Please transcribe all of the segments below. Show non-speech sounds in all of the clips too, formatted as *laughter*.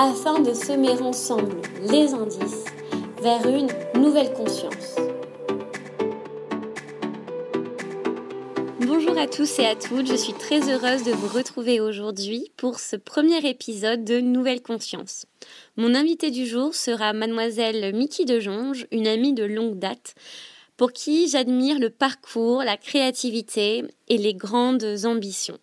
afin de semer ensemble les indices vers une nouvelle conscience. Bonjour à tous et à toutes, je suis très heureuse de vous retrouver aujourd'hui pour ce premier épisode de Nouvelle Conscience. Mon invité du jour sera mademoiselle Mickey de Jonge, une amie de longue date, pour qui j'admire le parcours, la créativité et les grandes ambitions.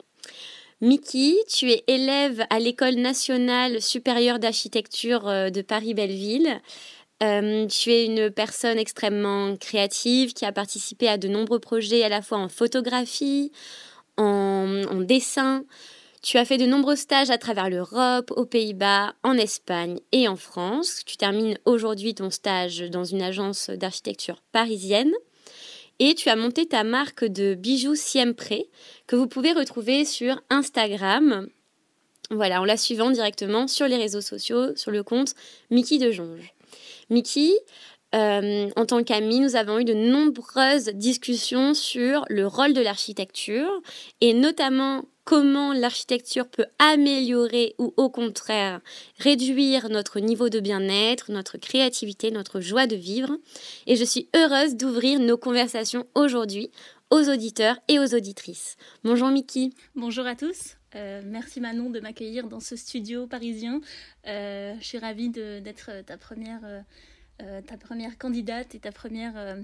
Mickey, tu es élève à l'École nationale supérieure d'architecture euh, de Paris-Belleville. Euh, tu es une personne extrêmement créative qui a participé à de nombreux projets à la fois en photographie, en dessin. Tu as fait de nombreux stages à travers l'Europe, aux Pays-Bas, en Espagne et en France. Tu termines aujourd'hui ton stage dans une agence d'architecture parisienne et tu as monté ta marque de bijoux Siempre que vous pouvez retrouver sur Instagram. Voilà, en la suivant directement sur les réseaux sociaux, sur le compte Mickey de Jonge. Mickey, euh, en tant qu'amie, nous avons eu de nombreuses discussions sur le rôle de l'architecture et notamment comment l'architecture peut améliorer ou au contraire réduire notre niveau de bien-être, notre créativité, notre joie de vivre. Et je suis heureuse d'ouvrir nos conversations aujourd'hui aux auditeurs et aux auditrices. Bonjour Miki. Bonjour à tous. Euh, merci Manon de m'accueillir dans ce studio parisien. Euh, je suis ravie d'être ta première, ta première candidate et ta première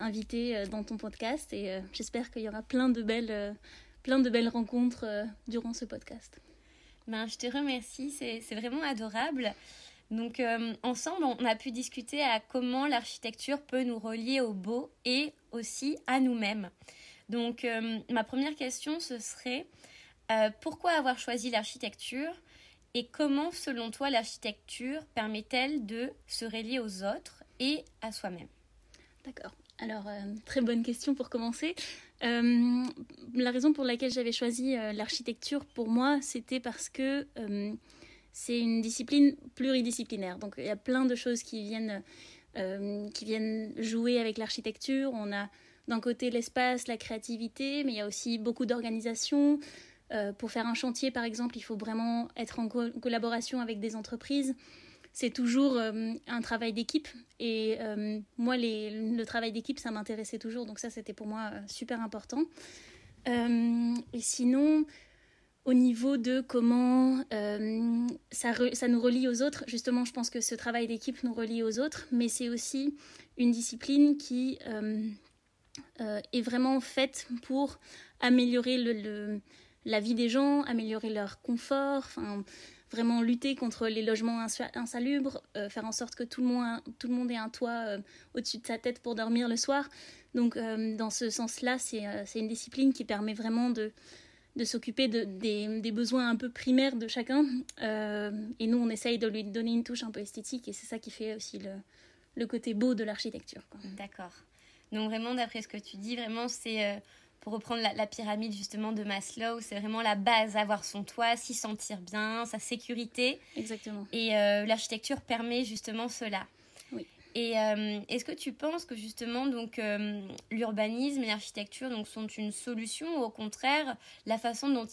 invitée dans ton podcast. Et j'espère qu'il y aura plein de belles plein de belles rencontres euh, durant ce podcast. Ben, je te remercie, c'est vraiment adorable. Donc euh, ensemble, on a pu discuter à comment l'architecture peut nous relier au beau et aussi à nous-mêmes. Donc euh, ma première question, ce serait pourquoi avoir choisi l'architecture? Et comment, selon toi, l'architecture permet-elle de se relier aux autres et à soi-même? D'accord. Alors, très bonne question pour commencer. Euh, la raison pour laquelle j'avais choisi euh, l'architecture pour moi, c'était parce que euh, c'est une discipline pluridisciplinaire. Donc il y a plein de choses qui viennent, qui viennent jouer avec l'architecture. On a d'un côté l'espace, la créativité, mais il y a aussi beaucoup d'organisation. Pour faire un chantier, par exemple, il faut vraiment être en collaboration avec des entreprises c'est toujours euh, un travail d'équipe. Et euh, moi, le travail d'équipe, ça m'intéressait toujours. Donc ça, c'était pour moi euh, super important. et sinon, au niveau de comment ça, nous relie aux autres, justement, je pense que ce travail d'équipe nous relie aux autres, mais c'est aussi une discipline qui est vraiment faite pour améliorer le, la vie des gens, améliorer leur confort. Vraiment lutter contre les logements insalubres, euh, faire en sorte que tout le monde, ait un toit euh, au-dessus de sa tête pour dormir le soir. Donc euh, dans ce sens-là, c'est une discipline qui permet vraiment de, s'occuper de, des, besoins un peu primaires de chacun. et nous, on essaye de lui donner une touche un peu esthétique et c'est ça qui fait aussi le, le côté beau de l'architecture. D'accord. Donc vraiment, d'après ce que tu dis, vraiment, c'est pour reprendre la, pyramide justement de Maslow, c'est vraiment la base, avoir son toit, s'y sentir bien, sa sécurité. Exactement. Et euh, l'architecture permet justement cela. Oui. Et euh, est-ce que tu penses que justement donc euh, l'urbanisme et l'architecture donc sont une solution ou au contraire la façon dont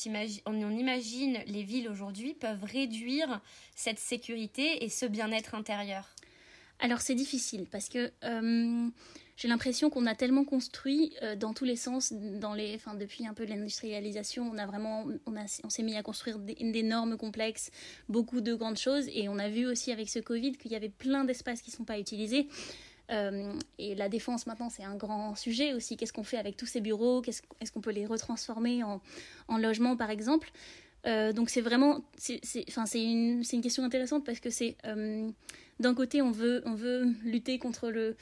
on imagine les villes aujourd'hui peuvent réduire cette sécurité et ce bien-être intérieur? Alors c'est difficile parce que j'ai l'impression qu'on a tellement construit euh, dans tous les sens, dans les, enfin, depuis un peu l'industrialisation, on a vraiment, on, a, on s'est mis à construire d'énormes complexes, beaucoup de grandes choses, et on a vu aussi avec ce Covid qu'il y avait plein d'espaces qui ne sont pas utilisés. Euh, et la défense maintenant c'est un grand sujet aussi. Qu'est-ce qu'on fait avec tous ces bureaux? Est-ce qu'on peut les retransformer en, en logement par exemple? Euh, donc c'est vraiment, c'est une, une, question intéressante parce que c'est d'un côté on veut, on veut lutter contre le,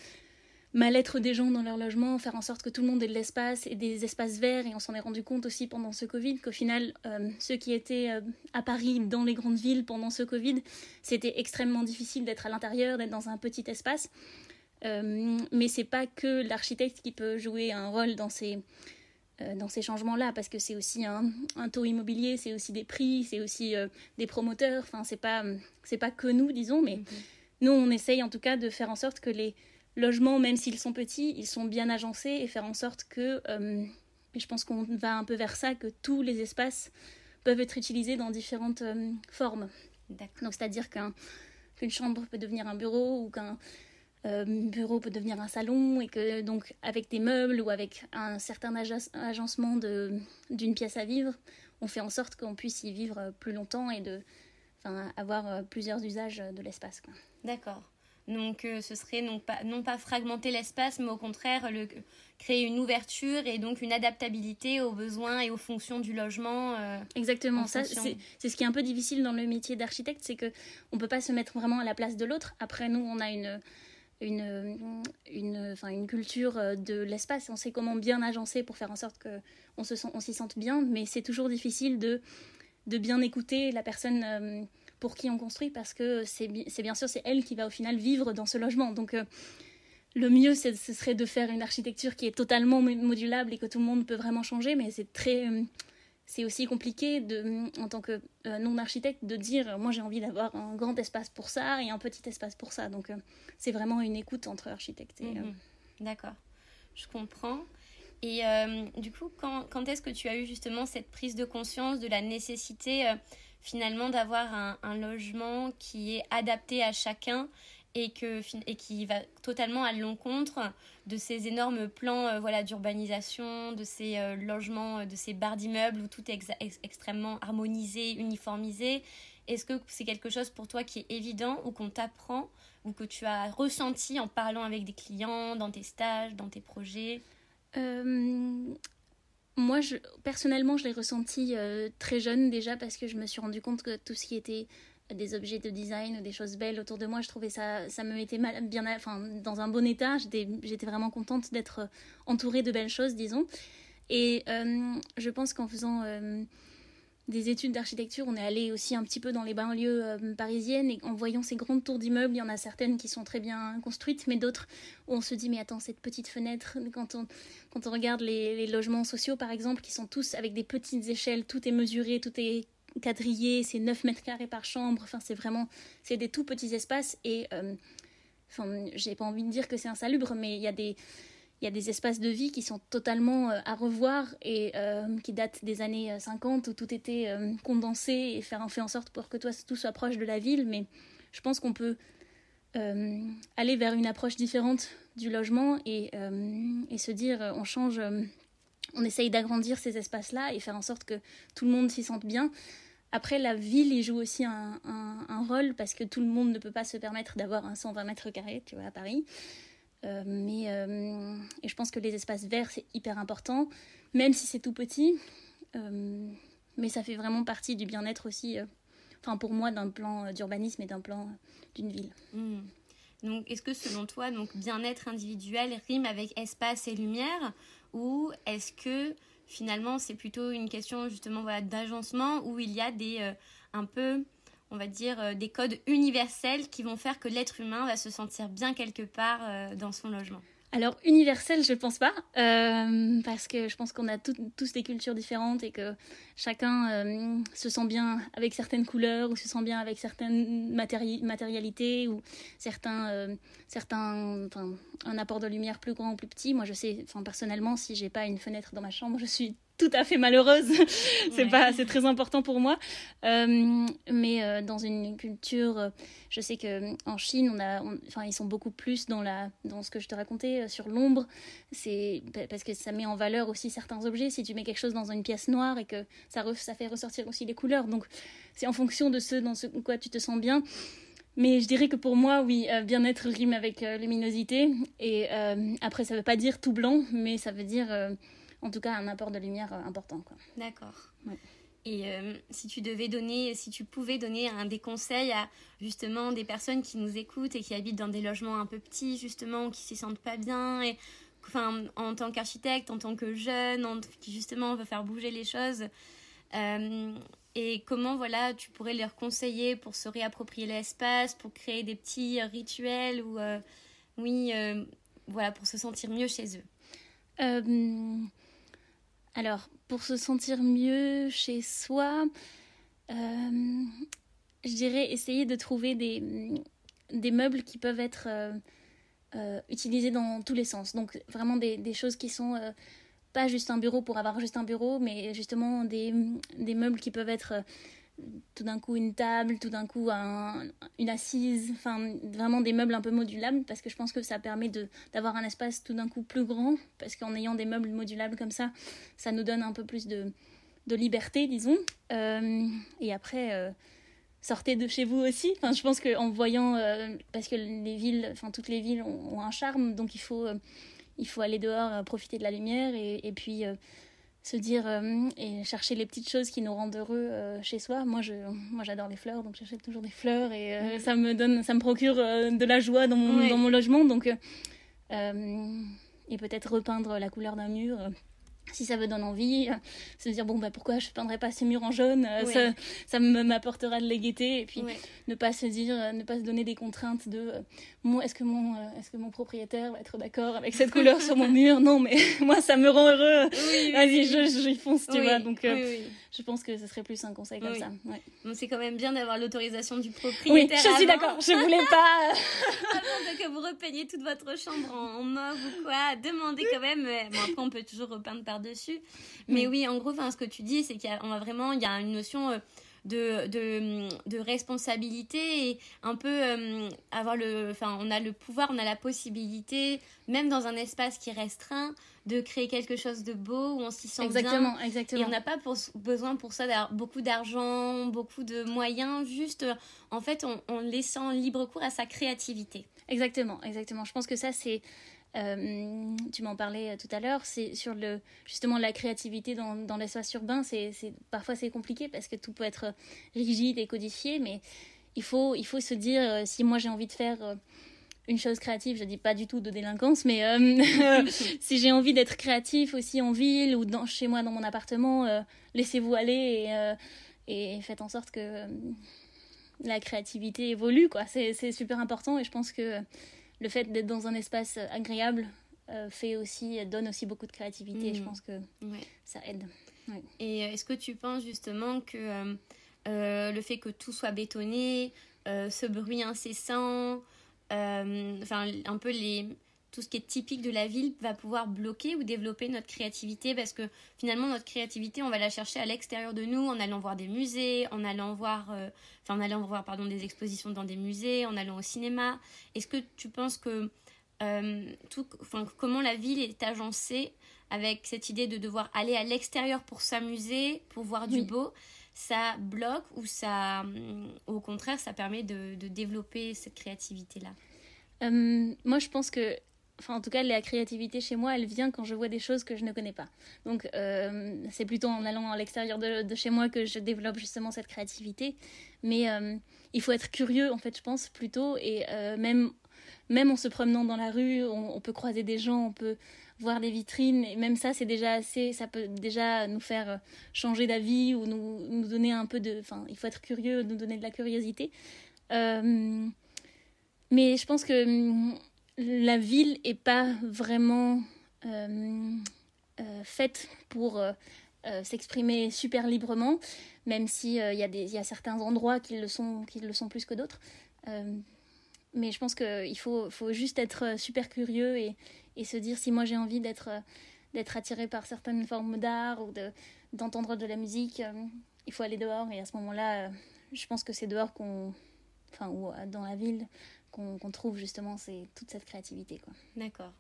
mal-être des gens dans leur logement, faire en sorte que tout le monde ait de l'espace et des espaces verts. Et on s'en est rendu compte aussi pendant ce Covid qu'au final, euh, ceux qui étaient euh, à Paris, dans les grandes villes pendant ce Covid, c'était extrêmement difficile d'être à l'intérieur, d'être dans un petit espace. Euh, mais c'est pas que l'architecte qui peut jouer un rôle dans ces, dans ces changements-là, parce que c'est aussi un, taux immobilier, c'est aussi des prix, c'est aussi des promoteurs. Enfin, c'est pas, c'est pas que nous, disons, mais mm-hmm. nous, on essaye en tout cas de faire en sorte que les logements, même s'ils sont petits, ils sont bien agencés et faire en sorte que, euh, et je pense qu'on va un peu vers ça, que tous les espaces peuvent être utilisés dans différentes euh, formes. Donc c'est-à-dire qu'une chambre peut devenir un bureau ou qu'un euh, bureau peut devenir un salon et que donc avec des meubles ou avec un certain agencement d'une pièce à vivre, on fait en sorte qu'on puisse y vivre plus longtemps et de avoir plusieurs usages de l'espace. D'accord. Donc euh, ce serait non pas, non pas fragmenter l'espace, mais au contraire le, créer une ouverture et donc une adaptabilité aux besoins et aux fonctions du logement. Euh, Exactement, ça c'est ce qui est un peu difficile dans le métier d'architecte, c'est que on peut pas se mettre vraiment à la place de l'autre. Après nous, on a une une, une, enfin, une culture euh, de l'espace, on sait comment bien agencer pour faire en sorte qu'on on s'y sente bien, mais c'est toujours difficile de, de bien écouter la personne pour qui on construit parce que c'est bien sûr c'est elle qui va au final vivre dans ce logement. Donc euh, le mieux ce serait de faire une architecture qui est totalement modulable et que tout le monde peut vraiment changer, mais c'est très euh, c'est aussi compliqué de, en tant que euh, non-architecte de dire moi j'ai envie d'avoir un grand espace pour ça et un petit espace pour ça. Donc c'est vraiment une écoute entre architectes. Mhm. D'accord, je comprends. Et du coup, quand, quand est-ce que tu as eu justement cette prise de conscience de la nécessité finalement d'avoir un, logement qui est adapté à chacun et, que, et qui va totalement à l'encontre de ces énormes plans euh, voilà, d'urbanisation, de ces euh, logements, euh, de ces barres d'immeubles où tout est extrêmement harmonisé, uniformisé. Est-ce que c'est quelque chose pour toi qui est évident ou qu'on t'apprend ou que tu as ressenti en parlant avec des clients, dans tes stages, dans tes projets? Moi, personnellement, je l'ai ressenti euh, très jeune déjà parce que je me suis rendu compte que tout ce qui était des objets de design ou des choses belles autour de moi, je trouvais ça, ça me mettait mal, bien, enfin, dans un bon état. J'étais vraiment contente d'être entourée de belles choses, disons. Et euh, je pense qu'en faisant euh, des études d'architecture, on est allé aussi un petit peu dans les banlieues euh, parisiennes et en voyant ces grandes tours d'immeubles, il y en a certaines qui sont très bien construites, mais d'autres où on se dit mais attends cette petite fenêtre, quand on, quand on regarde les, logements sociaux par exemple, qui sont tous avec des petites échelles, tout est mesuré, tout est quadrillé, c'est 9 mètres carrés par chambre, enfin c'est vraiment, c'est des tout petits espaces et, euh, enfin j'ai pas envie de dire que c'est insalubre, mais il y a des il y a des espaces de vie qui sont totalement euh, à revoir et euh, qui datent des années 50 euh, où tout était condensé et faire en fait en sorte pour que tout soit proche de la ville. Mais je pense qu'on peut aller vers une approche différente du logement et, et se dire on change, on essaye d'agrandir ces espaces-là et faire en sorte que tout le monde s'y sente bien. Après, la ville y joue aussi un, un, un, rôle parce que tout le monde ne peut pas se permettre d'avoir un 120 mètres carrés, tu vois, à Paris. Euh, mais euh, je pense que les espaces verts, c'est hyper important, même si c'est tout petit. Euh, mais ça fait vraiment partie du bien-être aussi, enfin pour moi, d'un plan d'urbanisme et d'un plan d'une ville. Hmm. Donc, est-ce que selon toi, donc bien-être individuel rime avec espace et lumière, ou est-ce que finalement c'est plutôt une question justement d'agencement où il y a des un peu on va dire, euh, des codes universels qui vont faire que l'être humain va se sentir bien quelque part euh, dans son logement alors universel, je pense pas, euh, parce que je pense qu'on a tous des cultures différentes et que chacun se sent bien avec certaines couleurs ou se sent bien avec certaines matérialités ou certains, certains, un apport de lumière plus grand ou plus petit. Moi, je sais, personnellement, si j'ai pas une fenêtre dans ma chambre, je suis tout à fait malheureuse. *laughs* c'est pas, c'est très important pour moi. Euh, mais euh, dans une culture, euh, je sais que en Chine, on a, enfin, ils sont beaucoup plus dans la, dans ce que je te racontais sur l'ombre. C'est parce que ça met en valeur aussi certains objets. Si tu mets quelque chose dans une pièce noire et que ça, ça fait ressortir aussi les couleurs. Donc, c'est en fonction de ce dans ce quoi tu te sens bien. Mais je dirais que pour moi, oui, bien-être rime avec luminosité. Et après, ça veut pas dire tout blanc, mais ça veut dire en tout cas un apport de lumière euh, important. D'accord. Et si tu devais donner, si tu pouvais donner un des conseils à justement des personnes qui nous écoutent et qui habitent dans des logements un peu petits, justement, qui s'y sentent pas bien, et enfin, en tant qu'architecte, en tant que jeune, qui justement veut faire bouger les choses, et comment voilà tu pourrais leur conseiller pour se réapproprier l'espace, pour créer des petits rituels ou oui, voilà, pour se sentir mieux chez eux? Alors, pour se sentir mieux chez soi, euh, je dirais essayer de trouver des, meubles qui peuvent être euh, euh, utilisés dans tous les sens. Donc, vraiment des, des choses qui sont pas juste un bureau pour avoir juste un bureau, mais justement des, des meubles qui peuvent être tout d'un coup une table, tout d'un coup une assise, enfin vraiment des meubles un peu modulables parce que je pense que ça permet d'avoir un espace tout d'un coup plus grand parce qu'en ayant des meubles modulables comme ça, ça nous donne un peu plus de, de liberté, disons. Euh, et après, euh, sortez de chez vous aussi. Enfin, je pense qu'en voyant, euh, parce que les villes, enfin toutes les villes ont, un charme, donc il faut, il faut aller dehors, profiter de la lumière et, et puis se dire euh, et chercher les petites choses qui nous rendent heureux euh, chez soi. Moi, je, moi, j'adore les fleurs, donc j'achète toujours des fleurs et euh, mm. ça me donne, ça me procure de la joie dans mon, dans mon logement. Donc, et peut-être repeindre la couleur d'un mur si ça veut donner envie, euh, se dire bon bah pourquoi je peindrais pas ces murs en jaune, euh, ça, ça m'apportera de la gaieté et puis ne pas se dire, euh, ne pas se donner des contraintes de est-ce que mon est-ce que mon propriétaire va être d'accord avec cette *laughs* couleur sur mon mur? Non mais *laughs* moi ça me rend heureux. Vas-y je j'y fonce tu vois. Donc je pense que ce serait plus un conseil comme ça. Bon, c'est quand même bien d'avoir l'autorisation du propriétaire. Oui je suis d'accord je voulais pas. *laughs* Avant que vous repeigniez toute votre chambre en, mauve ou quoi demandez quand même bon après on peut toujours repeindre par dessus. Mais oui, en gros, ce que tu dis, c'est qu'il y a vraiment il y a une notion euh, de, de, de, responsabilité et un peu euh, avoir le enfin on a le pouvoir on a la possibilité même dans un espace qui est restreint de créer quelque chose de beau où on s'y sent exactement, bien. Exactement et on n'a pas pour, besoin pour ça d'avoir beaucoup d'argent beaucoup de moyens juste en fait en laissant libre cours à sa créativité. Exactement exactement. Je pense que ça c'est euh, tu m'en parlais euh, tout à l'heure, c'est sur le justement la créativité dans, dans l'espace urbain. C'est parfois c'est compliqué parce que tout peut être rigide et codifié, mais il faut il faut se dire euh, si moi j'ai envie de faire une chose créative, je dis pas du tout de délinquance, mais *laughs* si j'ai envie d'être créatif aussi en ville ou dans, chez moi dans mon appartement, laissez-vous aller et, et, faites en sorte que la créativité évolue. quoi. C'est super important et je pense que le fait d'être dans un espace euh, agréable euh, fait aussi donne aussi beaucoup de créativité et je mm. pense que ça aide. Et euh, est-ce que tu penses justement que le fait que tout soit bétonné, ce bruit incessant, enfin un peu les tout ce qui est typique de la ville va pouvoir bloquer ou développer notre créativité parce que finalement notre créativité on va la chercher à l'extérieur de nous en allant voir des musées en allant voir euh, enfin en allant voir pardon des expositions dans des musées en allant au cinéma. Est-ce que tu penses que euh, tout enfin comment la ville est agencée avec cette idée de devoir aller à l'extérieur pour s'amuser pour voir du beau ça bloque ou ça au contraire ça permet de, de développer cette créativité là euh, moi, je pense que enfin en tout cas la créativité chez moi elle vient quand je vois des choses que je ne connais pas. Donc euh, c'est plutôt en allant à l'extérieur de, chez moi que je développe justement cette créativité. Mais euh, il faut être curieux en fait je pense plutôt. Et euh, même même en se promenant dans la rue on, peut croiser des gens on peut voir des vitrines. Et même ça c'est déjà assez ça peut déjà nous faire changer d'avis ou nous, nous donner un peu de enfin il faut être curieux nous donner de la curiosité. Mais je pense que la ville est pas vraiment euh, euh, faite pour euh, s'exprimer super librement, même y, a y a certains endroits qui le sont, qui le sont plus que d'autres. mais je pense qu'il faut, juste être super curieux et, se dire si moi j'ai envie d'être d'être attiré par certaines formes d'art ou d'entendre de, la musique, il faut aller dehors. Et à ce moment-là, je pense que c'est dehors qu'on, enfin, ou dans la ville, qu'on trouve justement c'est toute cette créativité quoi. D'accord.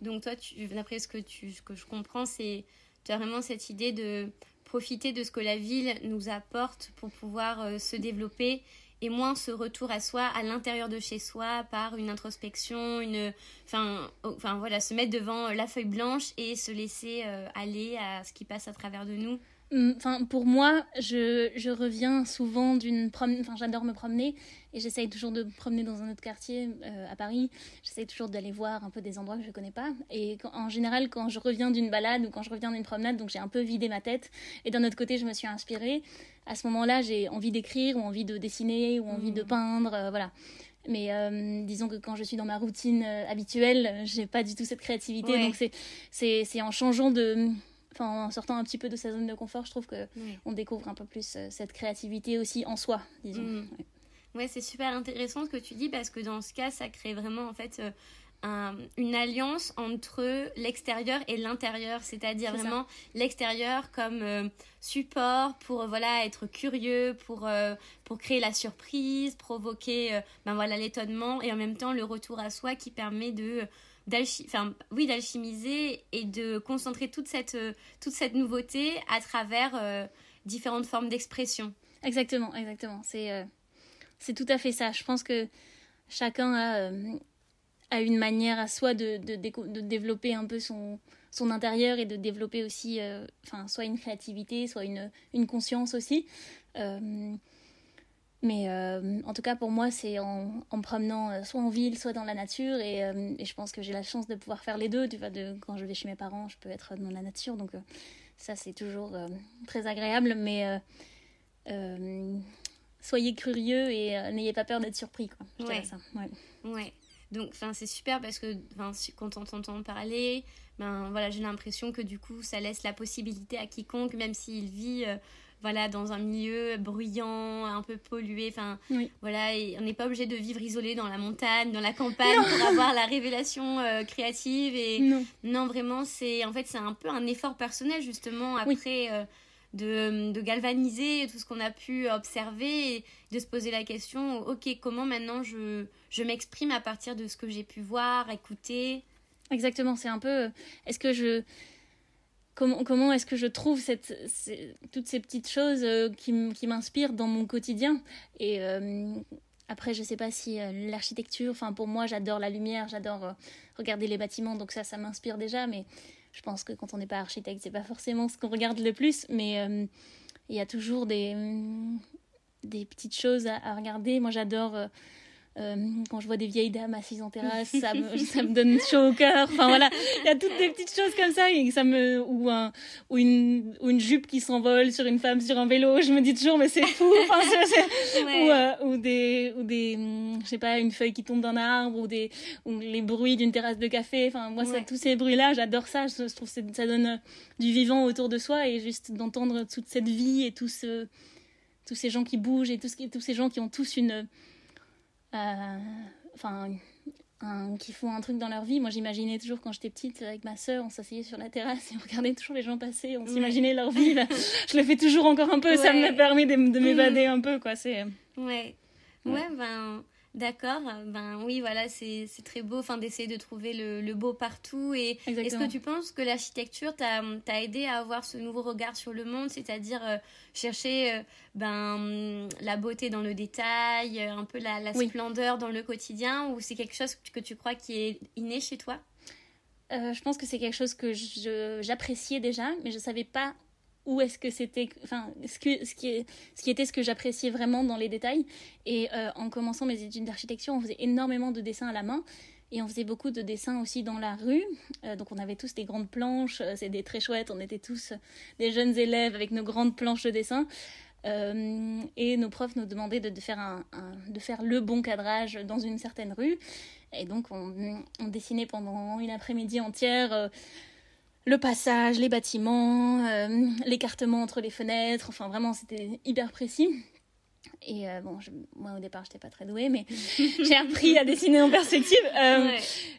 Donc toi, d'après ce que tu, ce que je comprends, c'est tu as vraiment cette idée de profiter de ce que la ville nous apporte pour pouvoir euh, se développer et moins ce retour à soi à l'intérieur de chez soi par une introspection, une, enfin, enfin voilà, se mettre devant la feuille blanche et se laisser euh, aller à ce qui passe à travers de nous. Hum, enfin, pour moi, je, je reviens souvent d'une promenade. Enfin, j'adore me promener et j'essaye toujours de me promener dans un autre quartier euh, à Paris. J'essaye toujours d'aller voir un peu des endroits que je ne connais pas. Et en général, quand je reviens d'une balade ou quand je reviens d'une promenade, donc j'ai un peu vidé ma tête. Et d'un autre côté, je me suis inspirée. À ce moment-là, j'ai envie d'écrire ou envie de dessiner ou envie de mmh. peindre. Euh, voilà. Mais euh, disons que quand je suis dans ma routine habituelle, j'ai pas du tout cette créativité. Donc c'est en changeant de enfin, en sortant un petit peu de sa zone de confort, je trouve que on découvre un peu plus euh, cette créativité aussi en soi, disons. Mm. Ouais, c'est super intéressant ce que tu dis parce que dans ce cas, ça crée vraiment en fait euh, une alliance entre l'extérieur et l'intérieur, c'est-à-dire vraiment l'extérieur comme euh, support pour voilà être curieux, pour pour créer la surprise, provoquer ben voilà l'étonnement et en même temps le retour à soi qui permet de oui, d'alchimiser et de concentrer toute cette, euh, toute cette nouveauté à travers euh, différentes formes d'expression. Exactement, exactement. C'est euh, c'est tout à fait ça. Je pense que chacun a, a une manière à soi de, de, de, développer un peu son, son intérieur et de développer aussi soit une créativité, soit une, une conscience aussi. Mais euh, en tout cas, pour moi, c'est en, en, me promenant euh, soit en ville, soit dans la nature. Et, euh, et je pense que j'ai la chance de pouvoir faire les deux. Tu vois, de, quand je vais chez mes parents, je peux être dans la nature. Donc, ça, c'est toujours très agréable. Mais soyez curieux et n'ayez pas peur d'être surpris. Quoi. Je ouais. ça. Ouais. ouais. Donc, c'est super parce que quand on t'entend parler, ben, voilà, j'ai l'impression que du coup, ça laisse la possibilité à quiconque, même s'il vit voilà, dans un milieu bruyant, un peu pollué. Enfin, voilà, et on n'est pas obligé de vivre isolé dans la montagne, dans la campagne pour avoir la révélation euh, créative. Et non, vraiment, c'est en fait c'est un peu un effort personnel justement après. Euh, de, de, galvaniser tout ce qu'on a pu observer et de se poser la question ok comment maintenant je, je m'exprime à partir de ce que j'ai pu voir écouter? Exactement c'est un peu est-ce que je comment, comment est-ce que je trouve toutes ces petites choses euh, qui, m'inspirent dans mon quotidien? Et euh, après je sais pas si euh, l'architecture enfin pour moi j'adore la lumière j'adore regarder les bâtiments donc ça ça m'inspire déjà mais je pense que quand on n'est pas architecte c'est pas forcément ce qu'on regarde le plus mais il y a toujours des des petites choses à regarder. Moi j'adore quand je vois des vieilles dames assises en terrasse, ça me, *laughs* ça me donne chaud au cœur. Enfin voilà, il y a toutes des petites choses comme ça, et ça me, ou, un, ou, une, ou une jupe qui s'envole sur une femme sur un vélo. Je me dis toujours, mais c'est fou. Enfin, ou, euh, ou, des, ou des, je sais pas, une feuille qui tombe d'un arbre, ou des, ou les bruits d'une terrasse de café. Enfin, moi, ça, tous ces bruits-là, j'adore ça. Je, trouve que ça donne du vivant autour de soi, et juste d'entendre toute cette vie et tout ce, tous ces gens qui bougent et tous ces gens qui ont tous une euh, enfin, qui font un truc dans leur vie. Moi, j'imaginais toujours quand j'étais petite avec ma sœur, on s'asseyait sur la terrasse et on regardait toujours les gens passer, on s'imaginait leur vie. *laughs* je le fais toujours encore un peu, ça me permet de, de m'évader un peu, quoi. C'est. Ouais. Ouais, ben D'accord, ben oui, voilà, c'est très beau enfin, d'essayer de trouver le, le, beau partout. Et est-ce que tu penses que l'architecture t'a aidé à avoir ce nouveau regard sur le monde, c'est-à-dire euh, chercher euh, ben, la beauté dans le détail, euh, un peu la, la splendeur dans le quotidien, ou c'est quelque chose que tu crois qui est inné chez toi? Je pense que c'est quelque chose que j'appréciais déjà, mais je ne savais pas où est-ce que c'était, enfin, ce, qui, était ce que j'appréciais vraiment dans les détails. Et euh, en commençant mes études d'architecture, on faisait énormément de dessins à la main. Et on faisait beaucoup de dessins aussi dans la rue. Euh, donc on avait tous des grandes planches, euh, c'était très chouette. On était tous des jeunes élèves avec nos grandes planches de dessin. et nos profs nous demandaient de, faire le bon cadrage dans une certaine rue. Et donc on, on dessinait pendant une après-midi entière le passage, les bâtiments, euh, l'écartement entre les fenêtres, enfin vraiment c'était hyper précis. Et euh, bon, moi au départ j'étais pas très douée, mais *laughs* j'ai appris à dessiner en perspective. Euh,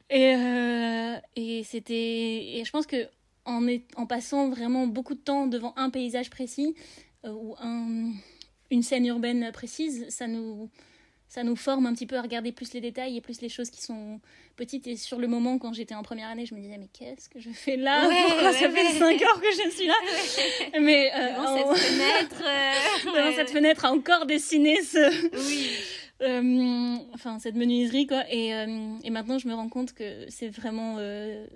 et, et c'était, et je pense que en, en passant vraiment beaucoup de temps devant un paysage précis ou un, une scène urbaine précise, ça nous ça nous forme un petit peu à regarder plus les détails et plus les choses qui sont petites. Et sur le moment, quand j'étais en première année, je me disais, mais qu'est-ce que je fais là? Pourquoi ça fait 5 ans que je suis là? Mais euh, devant cette fenêtre, euh, *laughs* devant cette fenêtre, à encore dessiner ce. Oui. *laughs* Euh, enfin cette menuiserie quoi et, et, maintenant je me rends compte que c'est vraiment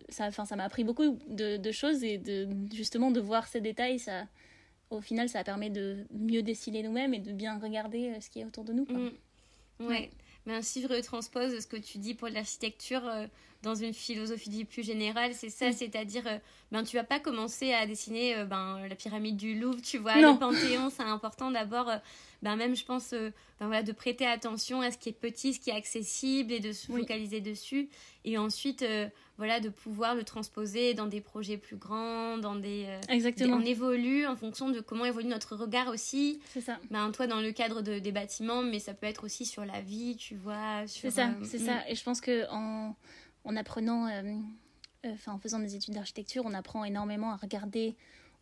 ça enfin ça m'a appris beaucoup de, de, choses et de justement de voir ces détails ça au final, ça permet de mieux dessiner nous-mêmes et de bien regarder ce qui est autour de nous. Quoi. Mm. Ouais. Mais ainsi, je retranspose ce que tu dis pour l'architecture dans une philosophie plus générale. C'est ça, mm. c'est-à-dire, ben, tu vas pas commencer à dessiner ben, la pyramide du Louvre, tu vois, le Panthéon. C'est important d'abord ben même je pense euh, ben voilà, de prêter attention à ce qui est petit, ce qui est accessible et de se focaliser dessus. Et ensuite, euh, voilà, de pouvoir le transposer dans des projets plus grands, dans des... Euh, Exactement. on évolue en fonction de comment évolue notre regard aussi. C'est ça. Ben, toi, dans le cadre de, des bâtiments, mais ça peut être aussi sur la vie, tu vois. C'est ça, c'est ça. Mm. Et je pense que en, en apprenant... Enfin, en faisant des études d'architecture, on apprend énormément à regarder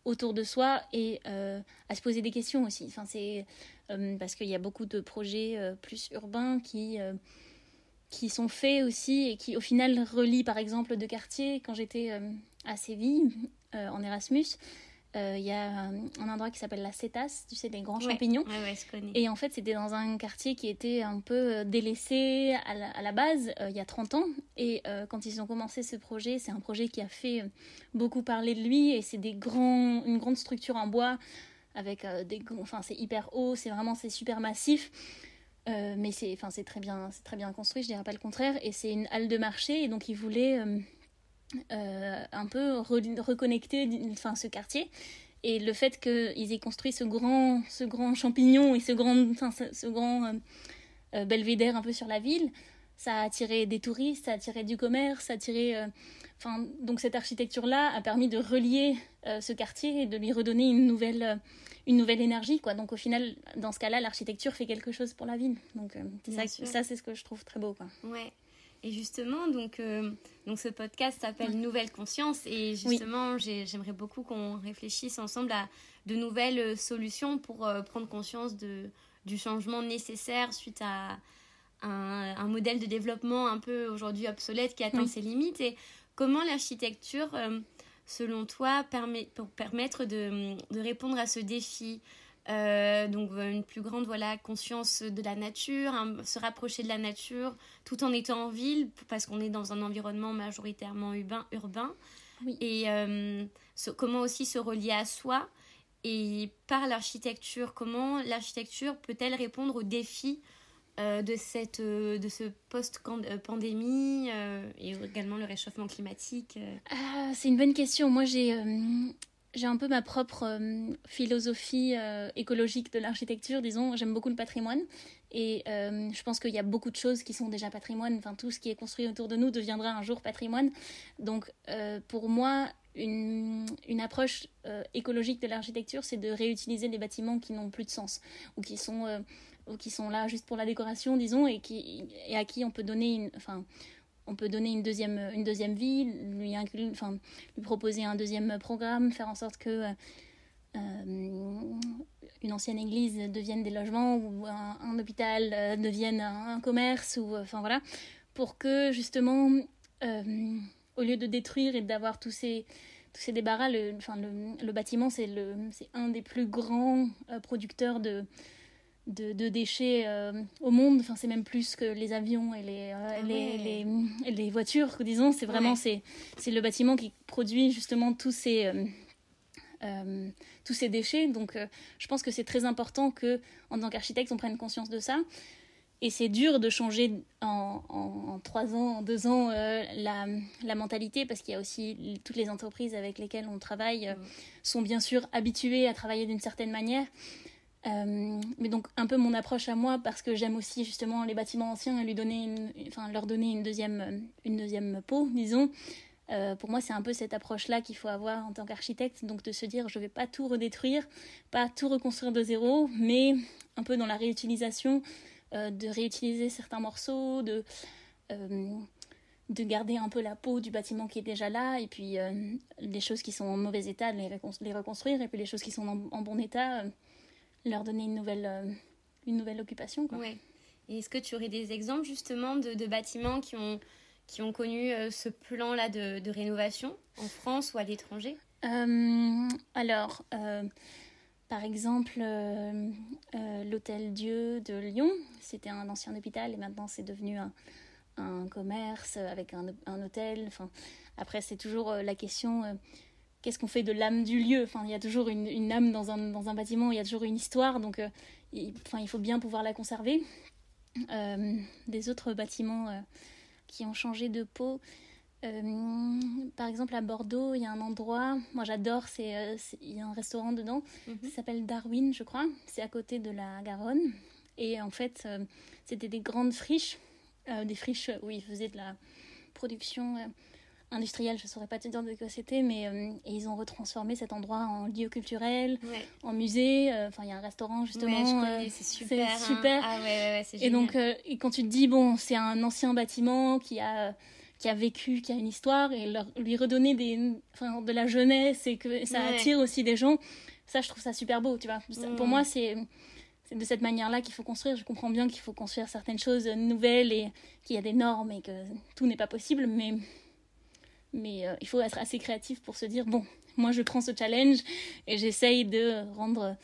autour de soi et à se poser des questions aussi. Enfin, c'est euh, parce qu'il y a beaucoup de projets euh, plus urbains qui, euh, qui sont faits aussi et qui au final relient par exemple deux quartiers. Quand j'étais à Séville, en Erasmus, il y a un, endroit qui s'appelle la Cétas, tu sais, des grands champignons. Et en fait, c'était dans un quartier qui était un peu délaissé à la, à la base, il y a 30 ans. Et quand ils ont commencé ce projet, c'est un projet qui a fait beaucoup parler de lui. Et c'est des grands, une grande structure en bois avec euh, des enfin c'est hyper haut c'est vraiment c'est super massif euh, mais c'est enfin très bien très bien construit je dirais pas le contraire et c'est une halle de marché et donc ils voulaient euh, un peu reconnecter enfin ce quartier. Et le fait qu'ils aient construit ce grand ce grand champignon et ce grand enfin ce, grand belvédère un peu sur la ville ça a attiré des touristes ça a attiré du commerce ça a attiré enfin donc cette architecture là a permis de relier ce quartier et de lui redonner une nouvelle une nouvelle énergie quoi. Donc au final dans ce cas-là l'architecture fait quelque chose pour la ville. Donc euh, ça, ça c'est ce que je trouve très beau quoi. Ouais et justement donc euh, donc ce podcast s'appelle Nouvelle conscience. Et justement j'aimerais beaucoup qu'on réfléchisse ensemble à de nouvelles euh, solutions pour prendre conscience de du changement nécessaire suite à un, un modèle de développement un peu aujourd'hui obsolète qui atteint ses limites. Et comment l'architecture selon toi, permet, pour permettre de, de, répondre à ce défi? Euh, donc une plus grande voilà conscience de la nature, se rapprocher de la nature tout en étant en ville parce qu'on est dans un environnement majoritairement urbain. urbain. Et euh, comment aussi se relier à soi et par l'architecture, comment l'architecture peut-elle répondre aux défis euh, de, cette, euh, de ce post-pandémie euh, et également le réchauffement climatique ah, C'est une bonne question. Moi, j'ai j'ai un peu ma propre philosophie écologique de l'architecture, disons. J'aime beaucoup le patrimoine et je pense qu'il y a beaucoup de choses qui sont déjà patrimoine. Enfin, tout ce qui est construit autour de nous deviendra un jour patrimoine. Donc, pour moi, une, une approche écologique de l'architecture, c'est de réutiliser les bâtiments qui n'ont plus de sens ou qui sont qui sont là juste pour la décoration, disons, et, qui, et à qui on peut donner une, enfin, on peut donner une deuxième, une deuxième vie, lui, enfin, lui proposer un deuxième programme, faire en sorte que euh, une ancienne église devienne des logements ou un, hôpital euh, devienne un, commerce, ou enfin voilà, pour que justement, euh, au lieu de détruire et d'avoir tous ces tous débarras, le bâtiment, c'est un des plus grands producteurs de, de, déchets euh, au monde. Enfin, c'est même plus que les avions et les, euh, ah les, les, les, voitures, disons. C'est vraiment c'est, c'est le bâtiment qui produit justement tous ces, euh, tous ces déchets. Donc, je pense que c'est très important que, en tant qu'architecte, on prenne conscience de ça. Et c'est dur de changer en, en, trois ans, en deux ans, la, la, mentalité, parce qu'il y a aussi toutes les entreprises avec lesquelles on travaille sont bien sûr habituées à travailler d'une certaine manière. Euh, mais donc un peu mon approche à moi parce que j'aime aussi justement les bâtiments anciens et lui donner enfin, leur donner une deuxième, une deuxième peau, disons. Euh, pour moi, c'est un peu cette approche-là qu'il faut avoir en tant qu'architecte, donc de se dire je ne vais pas tout redétruire, pas tout reconstruire de zéro, mais un peu dans la réutilisation, euh, de réutiliser certains morceaux, de, de garder un peu la peau du bâtiment qui est déjà là, et puis les choses qui sont en mauvais état, de les, reconstruire, et puis les choses qui sont en bon état leur donner une nouvelle, euh, une nouvelle occupation. Quoi. Ouais. Et est-ce que tu aurais des exemples justement de, de bâtiments qui ont, qui ont connu euh, ce plan-là de, de, rénovation en France ou à l'étranger? Euh, Alors, par exemple, l'Hôtel Dieu de Lyon, c'était un ancien hôpital et maintenant c'est devenu un, un, commerce avec un, un hôtel. Enfin, après, c'est toujours la question qu'est-ce qu'on fait de l'âme du lieu? Enfin, il y a toujours une, une âme dans un, dans un, bâtiment, il y a toujours une histoire, donc il, enfin, il faut bien pouvoir la conserver. des autres bâtiments qui ont changé de peau. Euh, par exemple, à Bordeaux, il y a un endroit, moi j'adore, c'est, euh, il y a un restaurant dedans, mhm. ça s'appelle Darwin, je crois. C'est à côté de la Garonne. Et en fait, euh, c'était des grandes friches, des friches où ils faisaient de la production industrielle, je ne saurais pas te dire de quoi c'était, mais ils ont retransformé cet endroit en lieu culturel, en musée. Enfin, il y a un restaurant justement. c'est super. C'est super. Ah, ouais, ouais, et donc, et quand tu te dis, bon, c'est un ancien bâtiment qui a qui a vécu, qui a une histoire, et leur, lui redonner des, enfin, de la jeunesse et que ça attire aussi des gens, ça, je trouve ça super beau, tu vois. Pour mm. moi, c'est de cette manière-là qu'il faut construire. Je comprends bien qu'il faut construire certaines choses nouvelles et qu'il y a des normes et que tout n'est pas possible, mais, mais euh, il faut être assez créatif pour se dire, bon, moi je prends ce challenge et j'essaye de rendre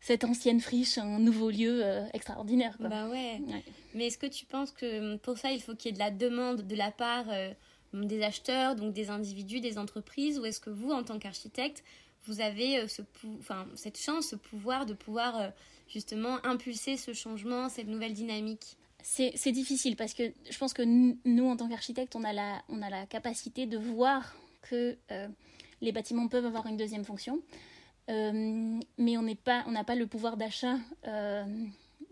cette ancienne friche un nouveau lieu euh, extraordinaire. Bah ouais. Mais est-ce que tu penses que hum, pour ça, il faut qu'il y ait de la demande de la part euh, des acheteurs, donc des individus, des entreprises, ou est-ce que vous, en tant qu'architecte, vous avez ce enfin, cette chance, ce pouvoir de pouvoir justement impulser ce changement, cette nouvelle dynamique? C'est difficile parce que je pense que nous, en tant qu'architectes, on, a la, on a la capacité de voir que les bâtiments peuvent avoir une deuxième fonction. Euh, mais on n'est pas, on n'a pas le pouvoir d'achat euh,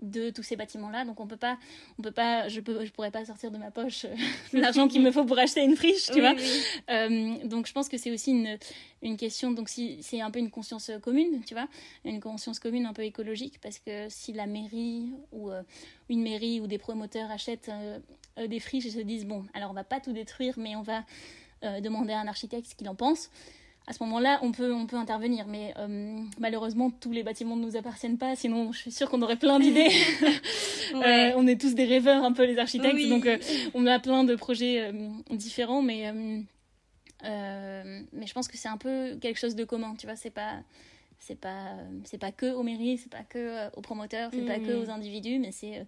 de tous ces bâtiments-là, donc on peut pas, on peut pas, je peux, je pourrais pas sortir de ma poche euh, *laughs* l'argent qu'il me faut pour acheter une friche, tu vois. donc je pense que c'est aussi une, une question, donc si c'est un peu une conscience commune, tu vois, une conscience commune un peu écologique, parce que si la mairie ou une mairie ou des promoteurs achètent des friches et se disent bon, alors on va pas tout détruire, mais on va demander à un architecte ce qu'il en pense à ce moment-là, on peut, on peut intervenir. Mais euh, malheureusement, tous les bâtiments ne nous appartiennent pas. Sinon, je suis sûre qu'on aurait plein d'idées. *laughs* Euh, on est tous des rêveurs, un peu les architectes. Donc, euh, on a plein de projets différents. Mais, mais je pense que c'est un peu quelque chose de commun. Tu vois, c'est pas. C'est pas, c'est pas que aux mairies, c'est pas que aux promoteurs, c'est pas que mm. aux individus, mais c'est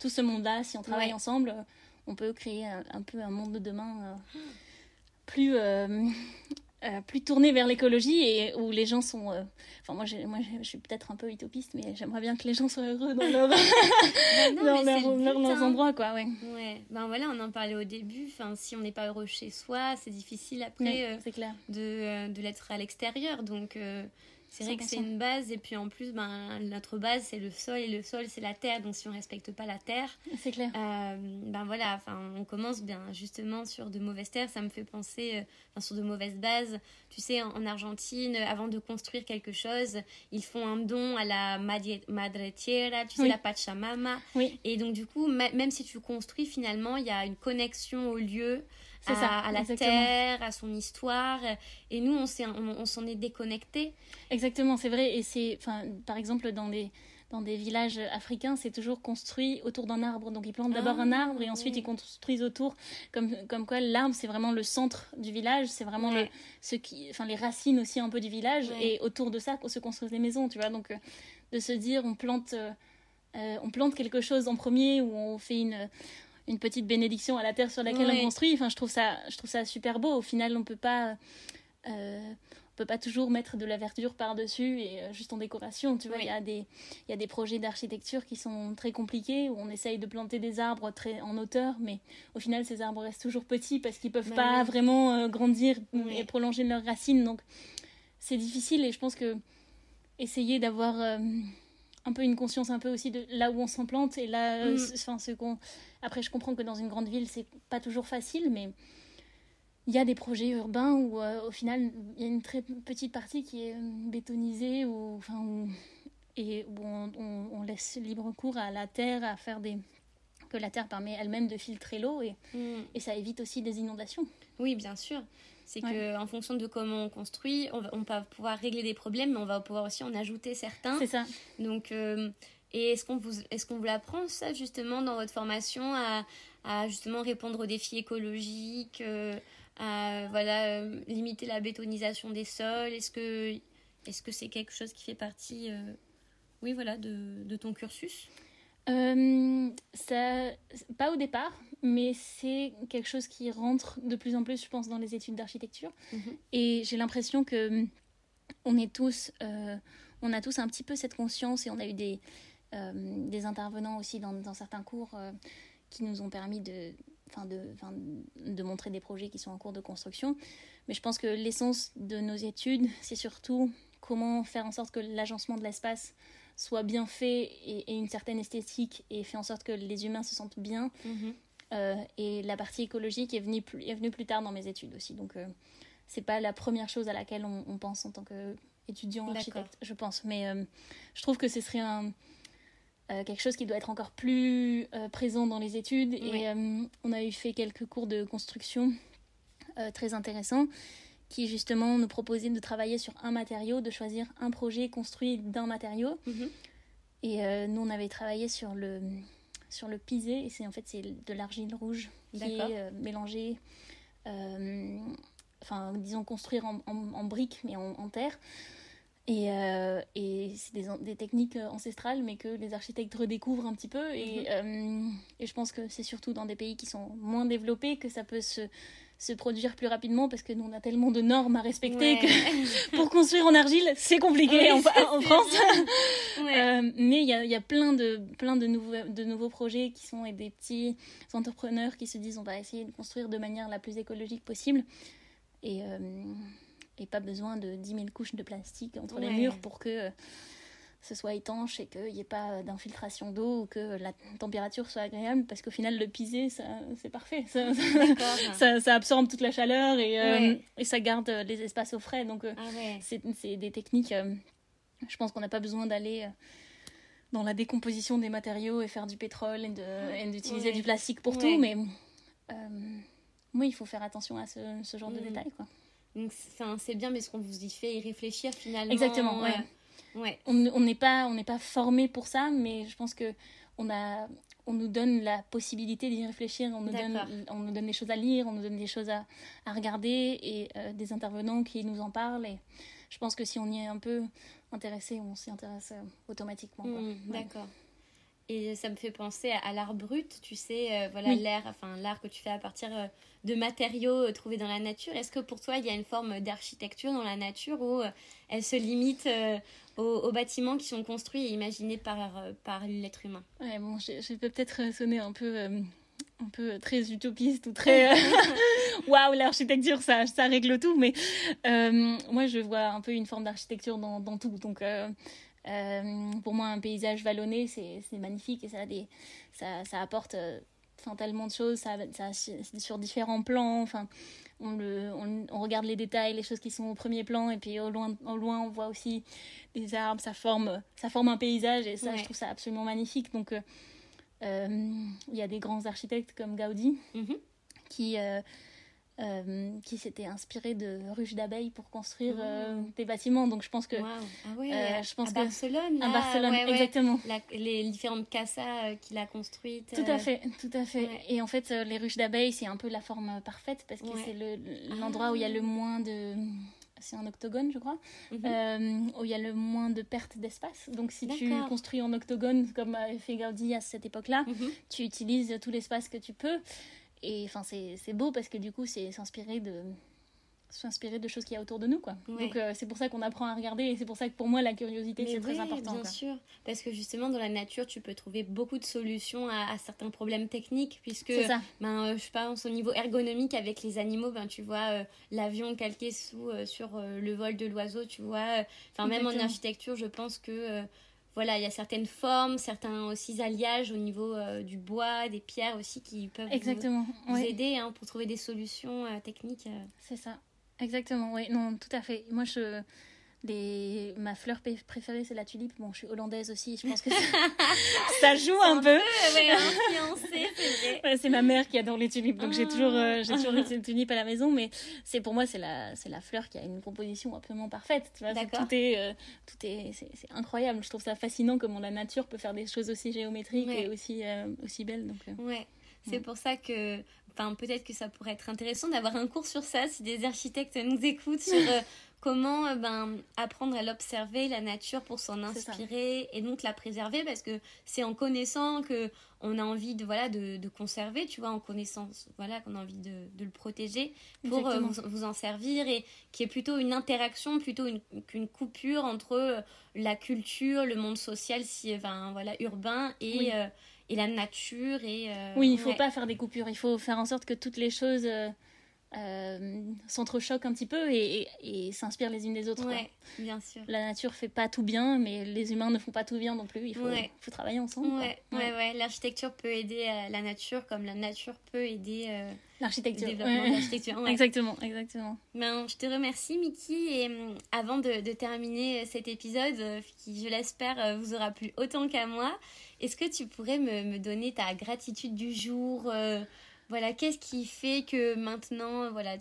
tout ce monde-là. Si on travaille ensemble, on peut créer un, peu un monde de demain plus euh, plus tourné vers l'écologie et où les gens sont. Euh, enfin, moi, moi, je suis peut-être un peu utopiste, mais j'aimerais bien que les gens soient heureux dans leur, *laughs* dans, leurs hein. endroits, quoi. Ouais. ouais. Ben voilà, on en parlait au début. Enfin, si on n'est pas heureux chez soi, c'est difficile après euh, clair. de, de l'être à l'extérieur. Donc, c'est vrai que c'est une base, et puis en plus, ben, notre base, c'est le sol, et le sol, c'est la terre. Donc, si on respecte pas la terre, c'est clair. Euh, ben voilà, enfin, on commence bien justement sur de mauvaises terres. Ça me fait penser, euh, enfin, sur de mauvaises bases. Tu sais, en, Argentine, avant de construire quelque chose, ils font un don à la Madre Tierra, tu sais, la Pachamama. Oui. Et donc, du coup, même si tu construis, finalement, il y a une connexion au lieu à, ça, à la terre, à son histoire. Et nous, on s'en on, est déconnecté. Exactement, c'est vrai. Et c'est, enfin, par exemple, dans des dans des villages africains, c'est toujours construit autour d'un arbre. Donc ils plantent d'abord un ah, arbre et ensuite ils construisent autour. Comme, comme quoi l'arbre, c'est vraiment le centre du village, c'est vraiment le, ce qui, enfin, les racines aussi un peu du village. Et autour de ça, se construisent les maisons, tu vois. Donc euh, de se dire, on plante, euh, euh, on plante quelque chose en premier ou on fait une une petite bénédiction à la terre sur laquelle on construit. Enfin, je trouve ça, je trouve ça super beau. Au final, on peut pas, euh, on peut pas toujours mettre de la verdure par dessus et euh, juste en décoration. Tu vois, il y a des, il y a des projets d'architecture qui sont très compliqués où on essaye de planter des arbres très en hauteur, mais au final, ces arbres restent toujours petits parce qu'ils peuvent pas vraiment euh, grandir et prolonger leurs racines. Donc, c'est difficile et je pense que essayer d'avoir un peu une conscience un peu aussi de là où on s'implante et là mm. enfin ce qu'on après je comprends que dans une grande ville c'est pas toujours facile mais il y a des projets urbains où euh, au final il y a une très petite partie qui est euh, bétonisée ou enfin et où on, laisse libre cours à la terre à faire des que la terre permet elle-même de filtrer l'eau et, mm. et ça évite aussi des inondations oui bien sûr c'est que en fonction de comment on construit, on va, on va, pouvoir régler des problèmes, mais on va pouvoir aussi en ajouter certains. C'est ça. Donc, euh, et est-ce qu'on vous, est-ce qu'on vous l'apprend ça justement dans votre formation à, à justement répondre aux défis écologiques, euh, à voilà euh, limiter la bétonisation des sols? Est-ce que, est-ce que c'est quelque chose qui fait partie, oui voilà, de, de ton cursus? Ça, Pas au départ, mais c'est quelque chose qui rentre de plus en plus, je pense, dans les études d'architecture. Mhm. Et j'ai l'impression que on est tous, on a tous un petit peu cette conscience et on a eu des, des intervenants aussi dans, dans certains cours qui nous ont permis de, de, de montrer des projets qui sont en cours de construction. Mais je pense que l'essence de nos études, c'est surtout comment faire en sorte que l'agencement de l'espace soit bien fait et, une certaine esthétique et fait en sorte que les humains se sentent bien. Mhm. Euh, et la partie écologique est venue, plus, est venue plus tard dans mes études aussi. Donc, euh, c'est pas la première chose à laquelle on, pense en tant qu'étudiant architecte, je pense. Mais euh, je trouve que ce serait un, quelque chose qui doit être encore plus présent dans les études. Et on a eu fait quelques cours de construction très intéressants qui justement nous proposait de travailler sur un matériau, de choisir un projet construit d'un matériau. Mhm. Et euh, nous, on avait travaillé sur le, sur le pisé, et c'est en fait c'est de l'argile rouge qui est euh, mélangée, euh, enfin disons construire en, en, briques mais en, terre. Et, et c'est des, des, techniques ancestrales, mais que les architectes redécouvrent un petit peu. Et, mhm. et je pense que c'est surtout dans des pays qui sont moins développés que ça peut se, se produire plus rapidement parce que nous on a tellement de normes à respecter que *laughs* pour construire en argile c'est compliqué en, France. Euh, mais il y a, y a, plein de plein de nouveaux de nouveaux projets qui sont des petits entrepreneurs qui se disent on va essayer de construire de manière la plus écologique possible. Et euh, et pas besoin de 10 000 couches de plastique entre les murs pour que ce soit étanche et qu'il n'y ait pas d'infiltration d'eau ou que la température soit agréable parce qu'au final le pisé c'est parfait. *laughs* Ça, ça, absorbe toute la chaleur et, euh, et, ça garde les espaces au frais. Donc euh, ah c'est des techniques euh, je pense qu'on n'a pas besoin d'aller dans la décomposition des matériaux et faire du pétrole et d'utiliser du plastique pour tout mais oui il faut faire attention à ce, ce genre de mm. détails quoi. C'est bien mais ce qu'on vous y fait y réfléchir finalement exactement ouais on n'est pas, on pas formé pour ça, mais je pense que on a, on nous donne la possibilité d'y réfléchir, on nous, donne, on nous donne des choses à lire, on nous donne des choses à, à regarder et euh, des intervenants qui nous en parlent. Et je pense que si on y est un peu intéressé, on s'y intéresse euh, automatiquement. Mmh, d'accord. Et ça me fait penser à, l'art brut, tu sais, euh, voilà l'art, enfin l'art que tu fais à partir de matériaux trouvés dans la nature. Est-ce que pour toi il y a une forme d'architecture dans la nature où elle se limite aux, bâtiments qui sont construits et imaginés par, euh, par l'être humain? Ouais, bon, je, peux peut-être sonner un peu, euh, un peu très utopiste ou très. Euh, *laughs* waouh, l'architecture, ça, ça règle tout, mais moi, je vois un peu une forme d'architecture dans, dans, tout. Donc. Pour moi, un paysage vallonné, c'est magnifique et ça, a des, ça, ça apporte tellement de choses, ça, ça, sur différents plans. Enfin, on, le, on, regarde les détails, les choses qui sont au premier plan, et puis au loin, au loin on voit aussi des arbres, ça forme, ça forme un paysage, et ça, je trouve ça absolument magnifique. Donc, euh, euh, il y a des grands architectes comme Gaudi, mhm. qui, euh, euh, qui s'était inspiré de ruches d'abeilles pour construire euh, mmh. des bâtiments. Donc je pense que, ah euh, je pense à Barcelone, à Barcelone, exactement. les différentes casas qu'il a construites. Tout à fait, tout à fait. Et en fait, les ruches d'abeilles, c'est un peu la forme parfaite parce que c'est l'endroit où il y a le ah. moins de c'est un octogone, je crois, mmh. où il y a le moins de perte d'espace. Donc, si tu construis en octogone, comme a fait Gaudi à cette époque-là, mmh. tu utilises tout l'espace que tu peux. Et enfin, c'est beau parce que du coup, c'est s'inspirer de s'inspirer de choses qu'il y a autour de nous quoi. Donc euh, c'est pour ça qu'on apprend à regarder et c'est pour ça que pour moi la curiosité c'est très important. Bien sûr, parce que justement dans la nature tu peux trouver beaucoup de solutions à, certains problèmes techniques puisque ben euh, je pense au niveau ergonomique avec les animaux ben tu vois euh, l'avion calqué sous sur le vol de l'oiseau tu vois enfin même en architecture je pense que voilà, il y a certaines formes, certains aussi alliages au niveau euh, du bois, des pierres aussi qui peuvent Exactement, vous, aider hein, pour trouver des solutions euh, techniques. Euh. C'est ça, exactement, oui, non, tout à fait. Moi, je, Ma fleur préférée, c'est la tulipe. Bon, je suis hollandaise aussi, je pense que *laughs* ça, joue un, peu. c'est c'est ma mère qui adore les tulipes, donc j'ai toujours, euh, j'ai toujours une tulipe à la maison, mais c'est pour moi, c'est la, c'est la fleur qui a une composition absolument parfaite. Tu vois, tout est, euh, tout est, c'est, incroyable. Je trouve ça fascinant comment la nature peut faire des choses aussi géométriques et aussi, euh, aussi belles. Donc, ouais. C'est pour ça que, enfin, peut-être que ça pourrait être intéressant d'avoir un cours sur ça si des architectes nous écoutent sur comment euh, ben, apprendre à l'observer, la nature, pour s'en inspirer et donc la préserver parce que c'est en connaissant que on a envie de, voilà, de, de conserver, tu vois, en connaissance, voilà, qu'on a envie de, de, le protéger pour euh, vous, vous, en servir et qui est plutôt une interaction, plutôt qu'une coupure entre euh, la culture, le monde social, si, enfin, voilà, urbain et, et la nature. Et, oui, il ne faut pas faire des coupures, il faut faire en sorte que toutes les choses euh, s'entrechoquent un petit peu et, et, s'inspirent les unes des autres. Ouais, bien sûr. La nature fait pas tout bien, mais les humains ne font pas tout bien non plus. Il faut, faut travailler ensemble. Ouais, ouais, ouais. L'architecture peut aider euh, la nature comme la nature peut aider euh, l'architecture. le développement de l'architecture. Exactement, exactement. Ben, je te remercie, Mickey. Et hum, avant de, de, terminer cet épisode, qui, je l'espère, vous aura plu autant qu'à moi, est-ce que tu pourrais me, me, donner ta gratitude du jour voilà, qu'est-ce qui fait que maintenant, voilà,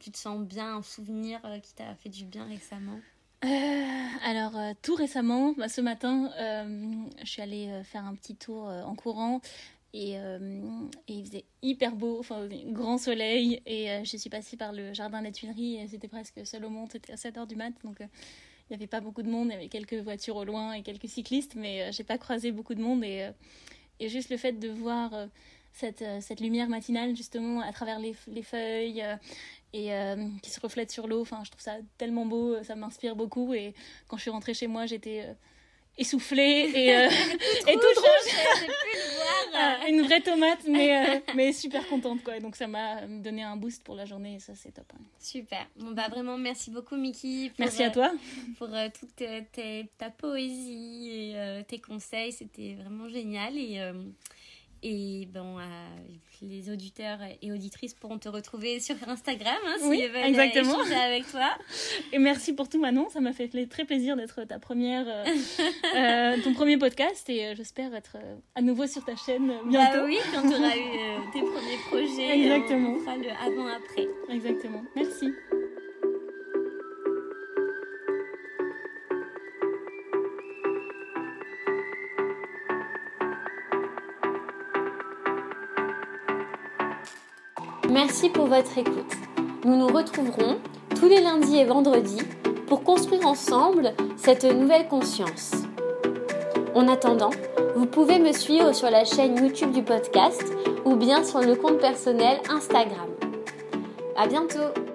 tu te sens bien, un souvenir euh, qui t'a fait du bien récemment? Euh, alors, euh, tout récemment, bah, ce matin, je suis allée faire un petit tour en courant et, il faisait hyper beau, enfin, grand soleil. Et je suis passée par le jardin des Tuileries et c'était presque seul au monde, c'était à 7h du mat. Donc, il n'y avait pas beaucoup de monde, il y avait quelques voitures au loin et quelques cyclistes, mais j'ai pas croisé beaucoup de monde. Et, et juste le fait de voir cette, euh, cette lumière matinale justement à travers les, les feuilles euh, et euh, qui se reflète sur l'eau. Enfin, je trouve ça tellement beau, ça m'inspire beaucoup. Et quand je suis rentrée chez moi, j'étais essoufflée et, *laughs* *laughs* et toute rouge. J'ai pu le voir. *laughs* une vraie tomate, mais, mais super contente quoi. Donc ça m'a donné un boost pour la journée et ça c'est top. Hein. Super. Bon bah vraiment merci beaucoup Mickey. merci à toi. Pour toute ta poésie et tes conseils, c'était vraiment génial et et bon, euh, les auditeurs et auditrices pourront te retrouver sur Instagram hein, oui, veulent exactement. avec toi. *laughs* Et merci pour tout Manon, ça m'a fait très plaisir d'être ta première, euh, euh, ton premier podcast et j'espère être à nouveau sur ta chaîne bientôt. Bah oui, quand tu auras eu tes *laughs* premiers projets, exactement. on fera le avant-après. Exactement, merci. Merci pour votre écoute. Nous nous retrouverons tous les lundis et vendredis pour construire ensemble cette nouvelle conscience. En attendant, vous pouvez me suivre sur la chaîne YouTube du podcast ou bien sur le compte personnel Instagram. À bientôt!